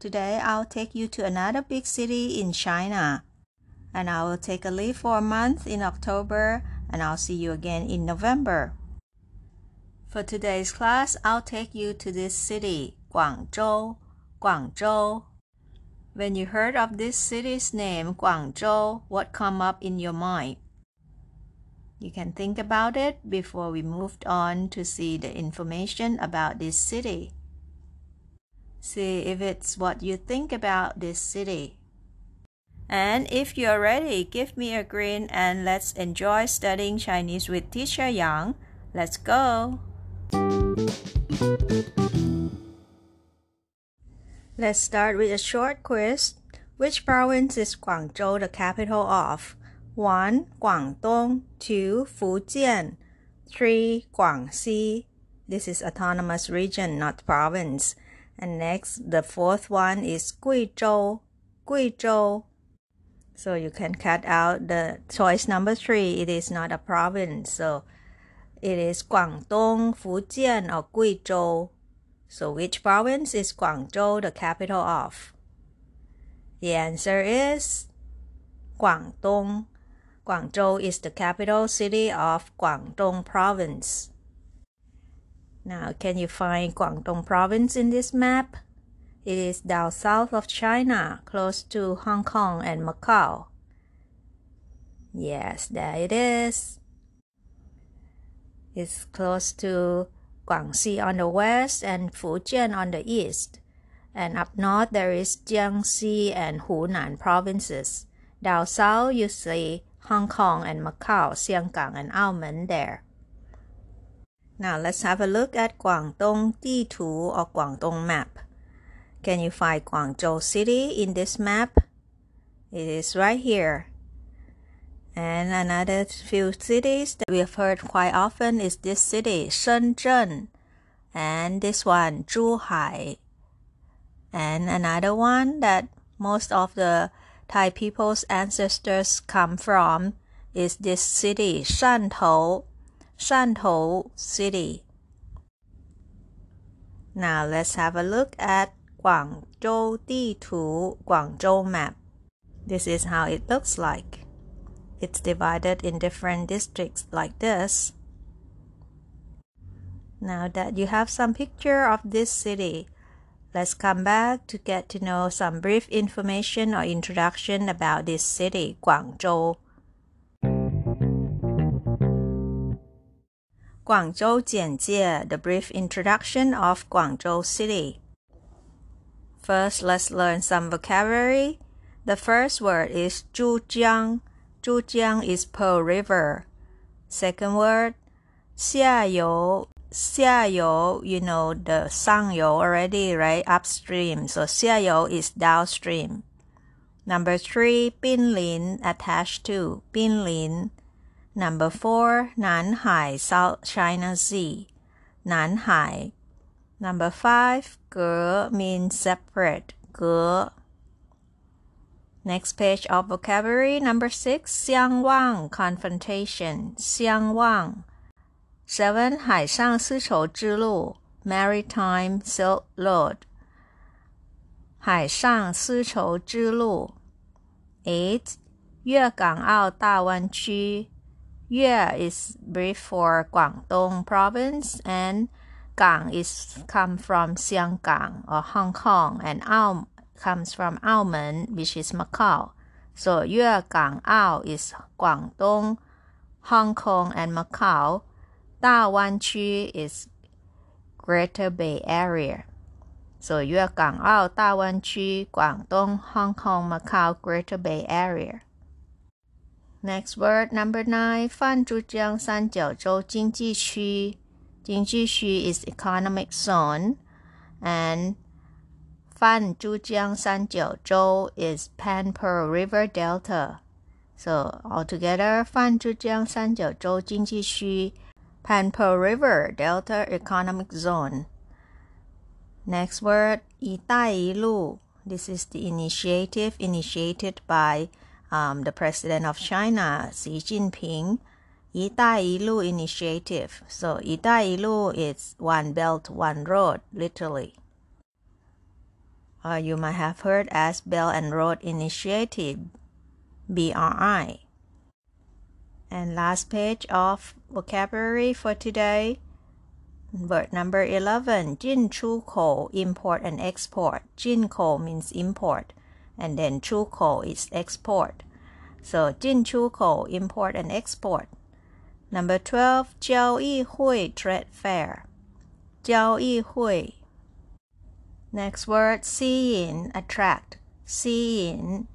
Today I'll take you to another big city in China. And I will take a leave for a month in October and I'll see you again in November. For today's class, I'll take you to this city, Guangzhou. Guangzhou. When you heard of this city's name, Guangzhou, what come up in your mind? You can think about it before we moved on to see the information about this city. See if it's what you think about this city. And if you're ready, give me a grin and let's enjoy studying Chinese with Teacher Yang. Let's go! Let's start with a short quiz. Which province is Guangzhou the capital of? 1. Guangdong 2. Fujian 3. Guangxi This is autonomous region, not province. And next, the fourth one is Guizhou. Guizhou. So you can cut out the choice number three. It is not a province. So it is Guangdong, Fujian, or Guizhou. So which province is Guangzhou the capital of? The answer is Guangdong. Guangzhou is the capital city of Guangdong province. Now, can you find Guangdong province in this map? It is down south of China, close to Hong Kong and Macau. Yes, there it is. It's close to Guangxi on the west and Fujian on the east. And up north there is Jiangxi and Hunan provinces. Down south you see Hong Kong and Macau, Xianggang and Aomen there. Now let's have a look at Guangdong Ditu or Guangdong map. Can you find Guangzhou City in this map? It is right here. And another few cities that we have heard quite often is this city, Shenzhen, and this one, Zhuhai. And another one that most of the Thai people's ancestors come from is this city, Shantou, Shantou City. Now let's have a look at Guangzhou Ditu, Guangzhou map. This is how it looks like. It's divided in different districts like this. Now that you have some picture of this city, Let's come back to get to know some brief information or introduction about this city, Guangzhou. Guangzhou 简介 The brief introduction of Guangzhou City. First, let's learn some vocabulary. The first word is Zhujiang. Zhujiang is Pearl River. Second word, Xiayou. Xiayou, you know the Shangyou already, right? Upstream. So Xiayou is downstream. Number three, Binlin attached to. Binlin. Number four, 南海 South China Sea. 南海. Number five, 隔 means separate. 隔. Next page of vocabulary. Number six, 相望 confrontation. 相望 Seven 海上丝绸之路 Maritime Silk Road 海上丝绸之路 Eight 粤港澳大湾区 Yue is brief for Guangdong province and Gang is come from Xianggang or Hong Kong and Ao comes from Aomen which is Macau. So Yue Gang Ao is Guangdong, Hong Kong and Macau. Da Wan is Greater Bay Area. So Yue Gang Ao, Da Wan Guangdong, Hong Kong, Macau, Greater Bay Area. Next word number nine, Fanzhuang Sanjiaozhou Jingji Qu. Jingji Qu is economic zone, and Fanzhuang Sanjiaozhou is Pan-Pearl River Delta. So altogether, Fanzhuang Sanjiaozhou Jingji Qu, Pan-Pearl River Delta economic zone. Next word, Yi Lu. This is the initiative initiated by um, the president of China, Xi Jinping, Itailu initiative. So Itailu is one belt, one road, literally. Uh, you might have heard as Belt and Road Initiative, BRI. And last page of vocabulary for today. Word number 11, Jin Chu Ko, import and export. Jin Ko means import and then 出口 is export. So 进出口 import and export. Number 12, 交易会 trade fair. 交易会 Next word 吸引 attract 吸引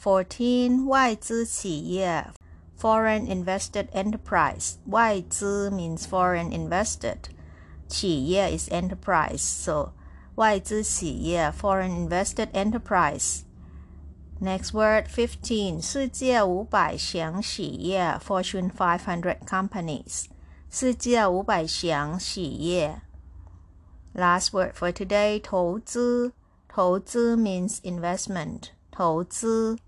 14外资企业 foreign invested enterprise 外资 means foreign invested 企业 is enterprise so 外资企业 foreign invested enterprise Next word 15世界五百强企业 Fortune 500 companies 世界五百强企业 Last word for today, 投资.投资 means investment. 投资.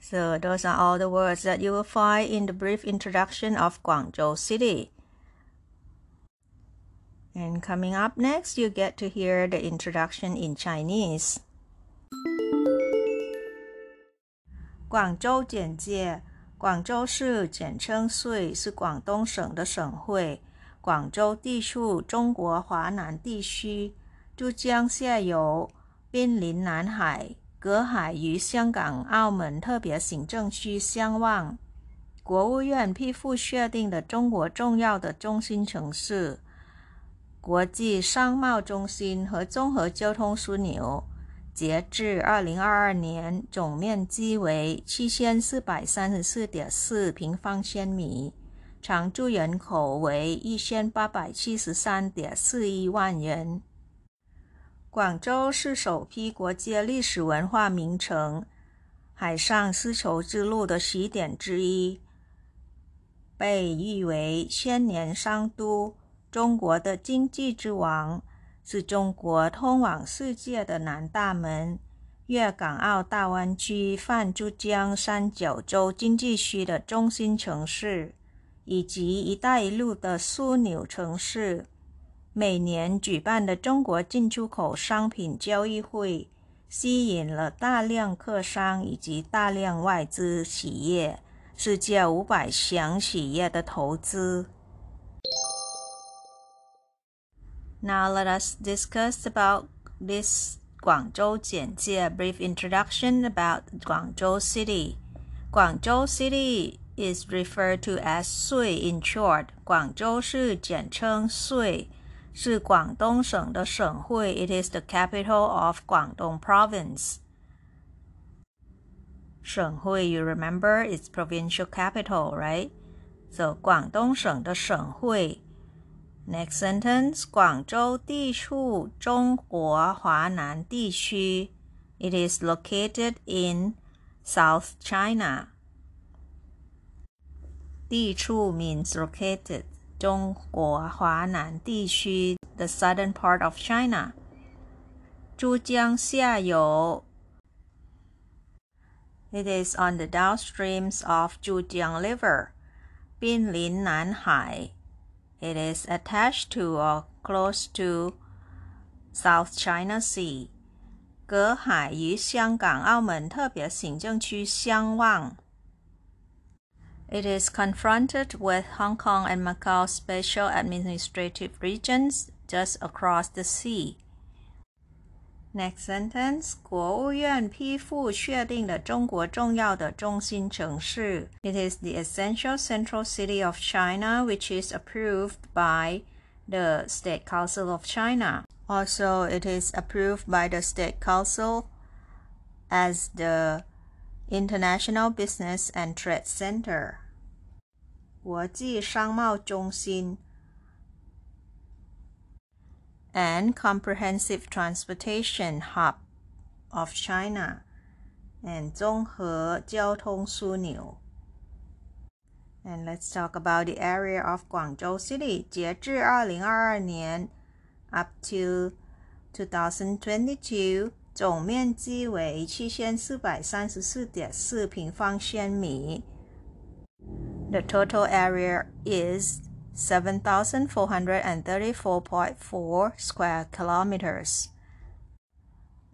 So those are all the words that you will find in the brief introduction of Guangzhou City. And coming up next, you get to hear the introduction in Chinese. 广州简介：广州市简称穗，是广东省的省会。广州地处中国华南地区，珠江下游，濒临南海，隔海与香港、澳门特别行政区相望。国务院批复确定的中国重要的中心城市、国际商贸中心和综合交通枢纽。截至二零二二年，总面积为七千四百三十四点四平方千米。常住人口为一千八百七十三点四一万人。广州是首批国际历史文化名城、海上丝绸之路的起点之一，被誉为千年商都、中国的经济之王，是中国通往世界的南大门。粤港澳大湾区泛珠江三角洲经济区的中心城市。以及“一带一路”的枢纽城市，每年举办的中国进出口商品交易会，吸引了大量客商以及大量外资企业、世界五百强企业的投资。Now let us discuss about this 广州简介 （brief introduction about Guangzhou City）。广州 City is referred to as Sui in short. 广州市简称穗，是广东省的省会。It is the capital of Guangdong Province. 省会，you remember it's provincial capital, right? So 广东省的省会。 Next sentence，广州地处中国华南地区。It is located in South China. 地处 means located，中国华南地区 the southern part of China。珠江下游 it is on the downstreams of Zhujiang River. 濒临南海 it is attached to or close to South China Sea. 隔海与香港、澳门特别行政区相望。it is confronted with Hong Kong and Macau special administrative regions just across the sea. Next sentence，国务院批复确定了中国重要的中心城市。It is the essential central city of China, which is approved by the State Council of China. Also, it is approved by the State Council as the International Business and Trade Center. 国际商贸中心 and comprehensive transportation hub of China and Zonghe Jiao Tong And let's talk about the area of Guangzhou City. 截至2022年 up to 2022, 总面积为7434.4平方千米. The total area is 7,434.4 square kilometers.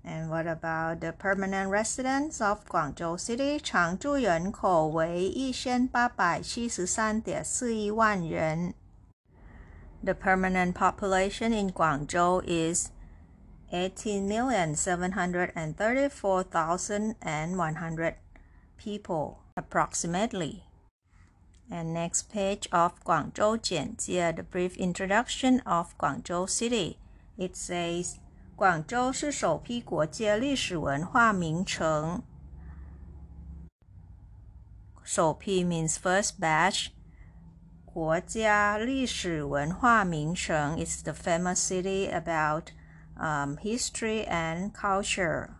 And what about the permanent residents of Guangzhou City? 常住人口为一千八百七十三点四一万人。The permanent population in Guangzhou is 18,734,100 people approximately. And next page of Guangzhou 简介 the brief introduction of Guangzhou City. It says 广州是首批国界历史文化名城。首批 means first batch. 国家历史文化名城 is the famous city about um, history and culture.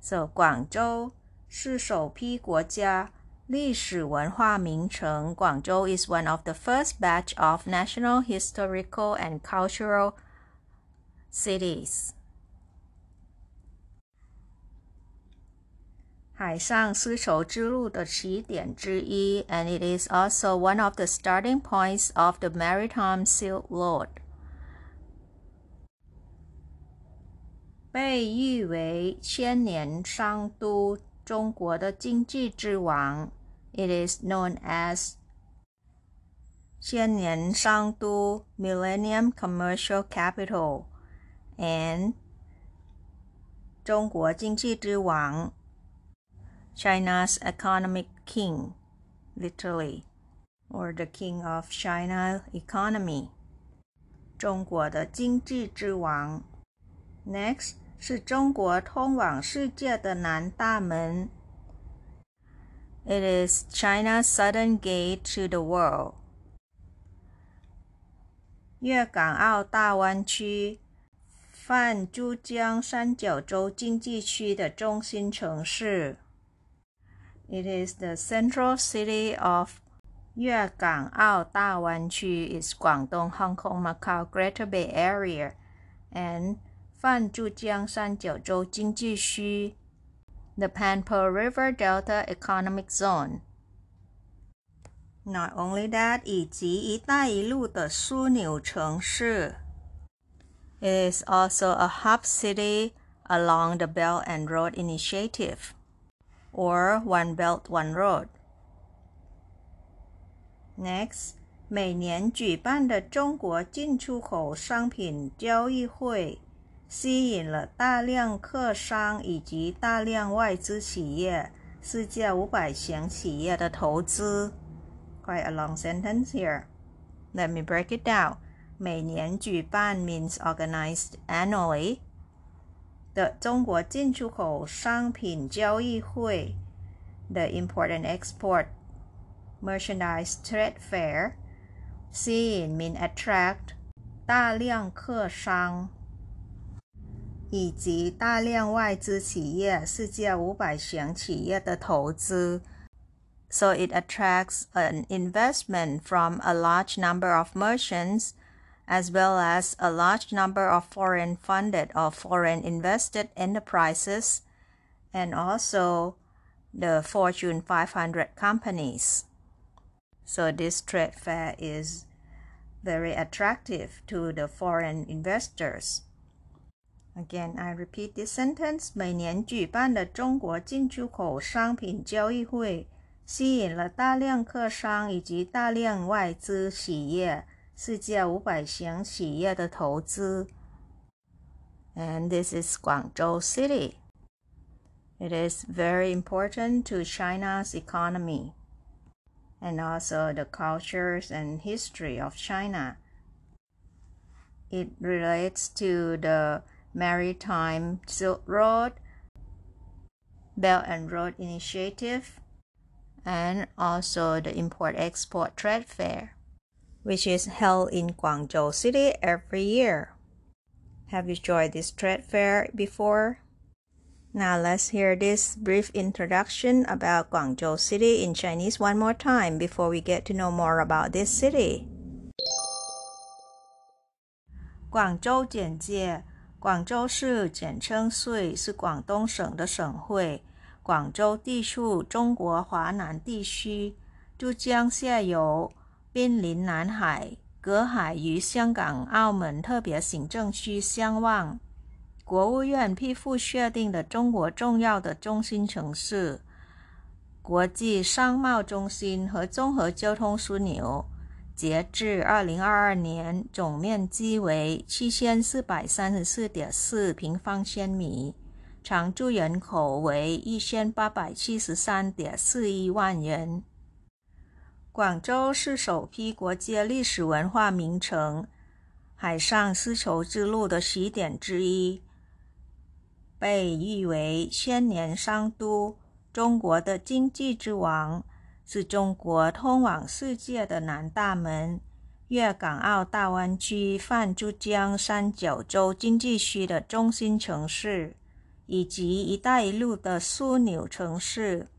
So 广州是首批国家 历史文化名城广州 is one of the first batch of national historical and cultural cities. 海上丝绸之路的起点之一，and it is also one of the starting points of the maritime Silk Road. 被誉为千年商都，中国的经济之王。 it is known as Qiannian Shangdu Millennium Commercial Capital and 中国经济之王 China's economic king, literally, or the king of China economy. 中国的经济之王。Next 是中国通往世界的南大门 it is China's southern gate to the world. 粤港澳大湾区，泛珠江三角洲经济区的中心城市。It is the central city of 粤港澳大湾区 is Guangdong, Hong Kong, Macau, Greater Bay Area, and 泛珠江三角洲经济区 the Pan-Pearl River Delta Economic Zone. Not only that, 以及“一带一路”的枢纽城市。It is also a hub city along the Belt and Road Initiative, or One Belt One Road. Next, 每年举办的中国进出口商品交易会。吸引了大量客商以及大量外资企业、世界五百强企业的投资。Quite a long sentence here. Let me break it down. 每年举办 means organized annually 的中国进出口商品交易会，the Important Export Merchandise Trade Fair，吸引 mean attract 大量客商。以及大量外资企业、世界五百强企业的投资。So it attracts an investment from a large number of merchants as well as a large number of foreign funded or foreign invested enterprises and also the Fortune 500 companies. So this trade fair is very attractive to the foreign investors. Again, I repeat this sentence. 每年举办的中国进出口商品交易会，吸引了大量客商以及大量外资企业、世界五百强企业的投资。 and this is Guangzhou City. It is very important to China's economy and also the cultures and history of China. It relates to the Maritime Silk Road, Belt and Road Initiative, and also the Import Export Trade Fair, which is held in Guangzhou City every year. Have you joined this trade fair before? Now let's hear this brief introduction about Guangzhou City in Chinese one more time before we get to know more about this city. 广州简介： 广州市简称穗，是广东省的省会。广州地处中国华南地区，珠江下游，濒临南海，隔海与香港、澳门特别行政区相望。国务院批复确定的中国重要的中心城市、国际商贸中心和综合交通枢纽。截至二零二二年，总面积为七千四百三十四点四平方千米，常住人口为一千八百七十三点四一万人。广州是首批国际历史文化名城、海上丝绸之路的起点之一，被誉为千年商都、中国的经济之王。是中国通往世界的南大门，粤港澳大湾区泛珠江三角洲经济区的中心城市，以及“一带一路”的枢纽城市。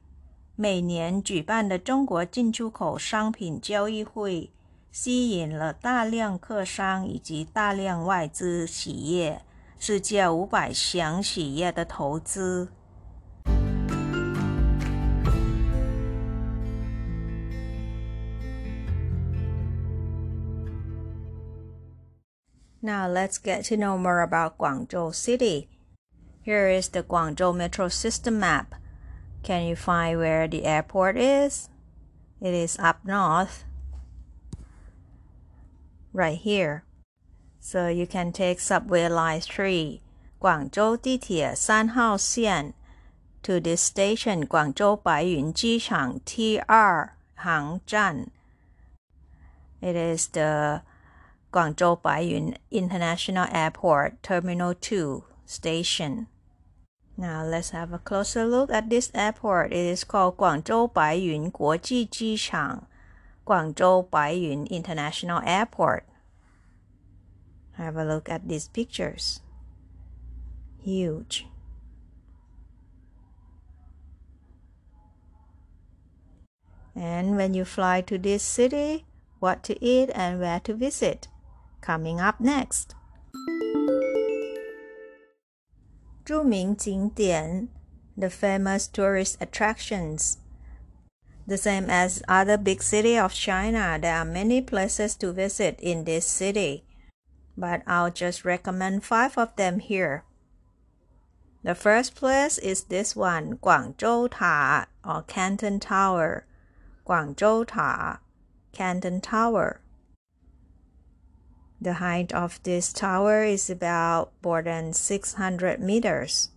每年举办的中国进出口商品交易会，吸引了大量客商以及大量外资企业、世界五百强企业的投资。Now let's get to know more about Guangzhou City. Here is the Guangzhou Metro System map. Can you find where the airport is? It is up north, right here. So you can take subway line 3, Guangzhou 地铁三号线 to this station, Guangzhou 白云机场 T2 航站. It is the Guangzhou Baiyun International Airport Terminal 2 station. Now let's have a closer look at this airport. It is called Guangzhou Baiyun Guoji Jichang, Guangzhou Baiyun International Airport. Have a look at these pictures. Huge. And when you fly to this city, what to eat and where to visit Coming up next. 着名景点 the famous tourist attractions. The same as other big city of China, there are many places to visit in this city, but I'll just recommend five of them here. The first place is this one, Guangzhou Ta or Canton Tower. Guangzhou Ta, Canton Tower. The height of this tower is about more than 600 meters.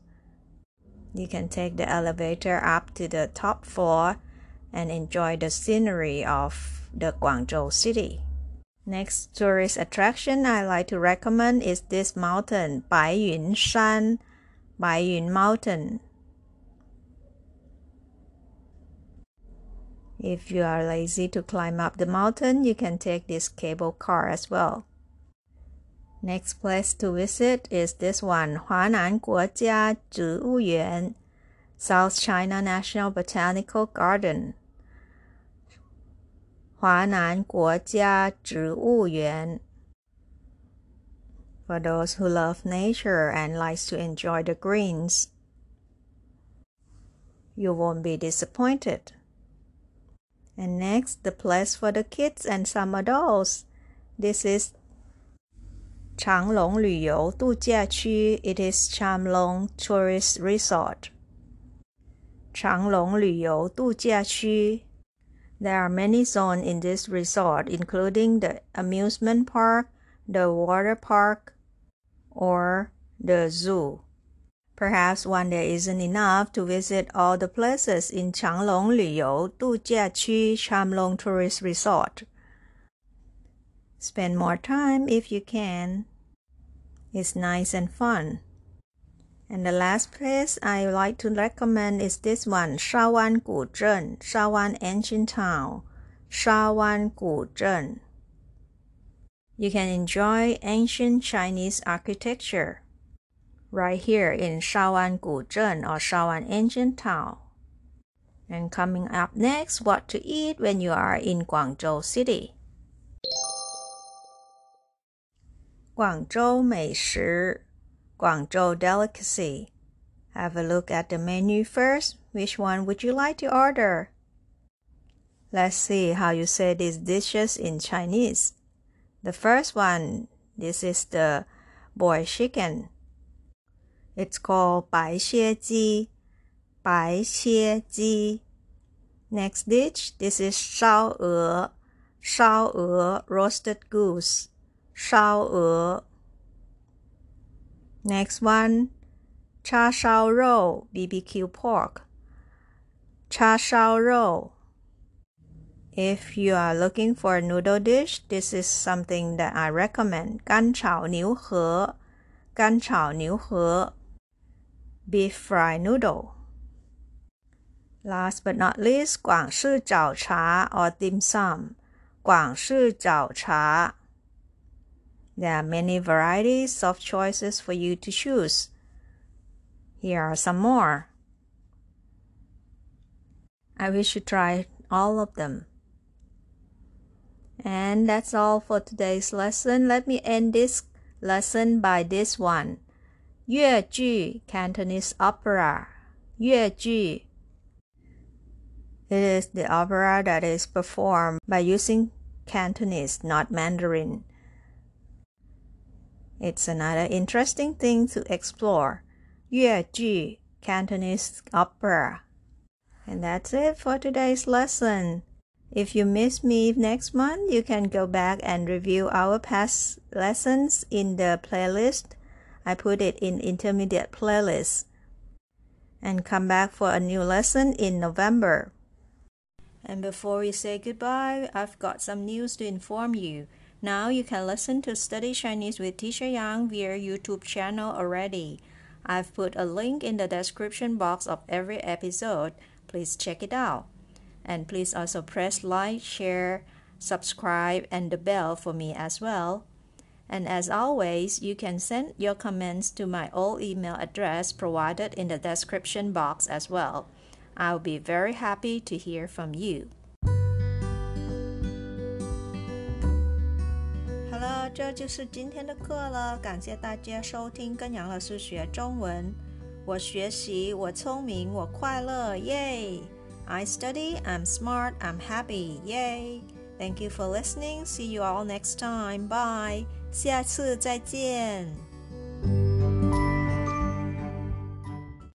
You can take the elevator up to the top floor and enjoy the scenery of the Guangzhou city. Next tourist attraction I like to recommend is this mountain, Baiyun Shan, Baiyun Mountain. If you are lazy to climb up the mountain, you can take this cable car as well. Next place to visit is this one, Huanan Guojia Zhiwuyuan, South China National Botanical Garden. Huanan Guojia Zhiwuyuan. For those who love nature and likes to enjoy the greens, you won't be disappointed. And next, the place for the kids and some adults. This is 长隆旅游度假区，It is Changlong Tourist Resort。长隆旅游度假区。There are many zones in this resort, including the amusement park, the water park, or the zoo. Perhaps one day isn't enough to visit all the places in Changlong 旅游度假区 Chamlong Tourist Resort. Spend more time if you can. It's nice and fun. And the last place I like to recommend is this one, Shawan Guzhen, Shawan Ancient Town, Shawan Guzhen. You can enjoy ancient Chinese architecture right here in Shawan Guzhen or Shawan Ancient Town. And coming up next, what to eat when you are in Guangzhou City. Guangzhou 美食 Guangzhou delicacy. Have a look at the menu first. Which one would you like to order? Let's see how you say these dishes in Chinese. The first one, this is the boiled chicken. It's called 白切鸡,白切鸡. Next dish, this is 烧鹅,烧鹅 roasted goose, 烧鹅. Next one, cha shao BBQ pork. Cha shao. If you are looking for a noodle dish, this is something that I recommend. Gan chao niu he, gan chao niu he, beef fry noodle. Last but not least, Guangshi Zao Cha or dim sum. Guangshi Zao Cha. There are many varieties of choices for you to choose. Here are some more. I wish you try all of them. And that's all for today's lesson. Let me end this lesson by this one. 粤剧 Cantonese opera. 粤剧 It is the opera that is performed by using Cantonese, not Mandarin. It's another interesting thing to explore. 粤剧 Cantonese opera. And that's it for today's lesson. If you miss me next month, you can go back and review our past lessons in the playlist. I put it in intermediate playlist. And come back for a new lesson in November. And before we say goodbye, I've got some news to inform you. Now you can listen to Study Chinese with Teacher Yang via YouTube channel already. I've put a link in the description box of every episode. Please check it out. And please also press like, share, subscribe, and the bell for me as well. And as always, you can send your comments to my old email address provided in the description box as well. I'll be very happy to hear from you. 这就是今天的课了，感谢大家收听跟杨老师学中文。我学习，我聪明，我快乐，耶！I study, I'm smart, I'm happy, yay! Thank you for listening. See you all next time. Bye. 下次再见。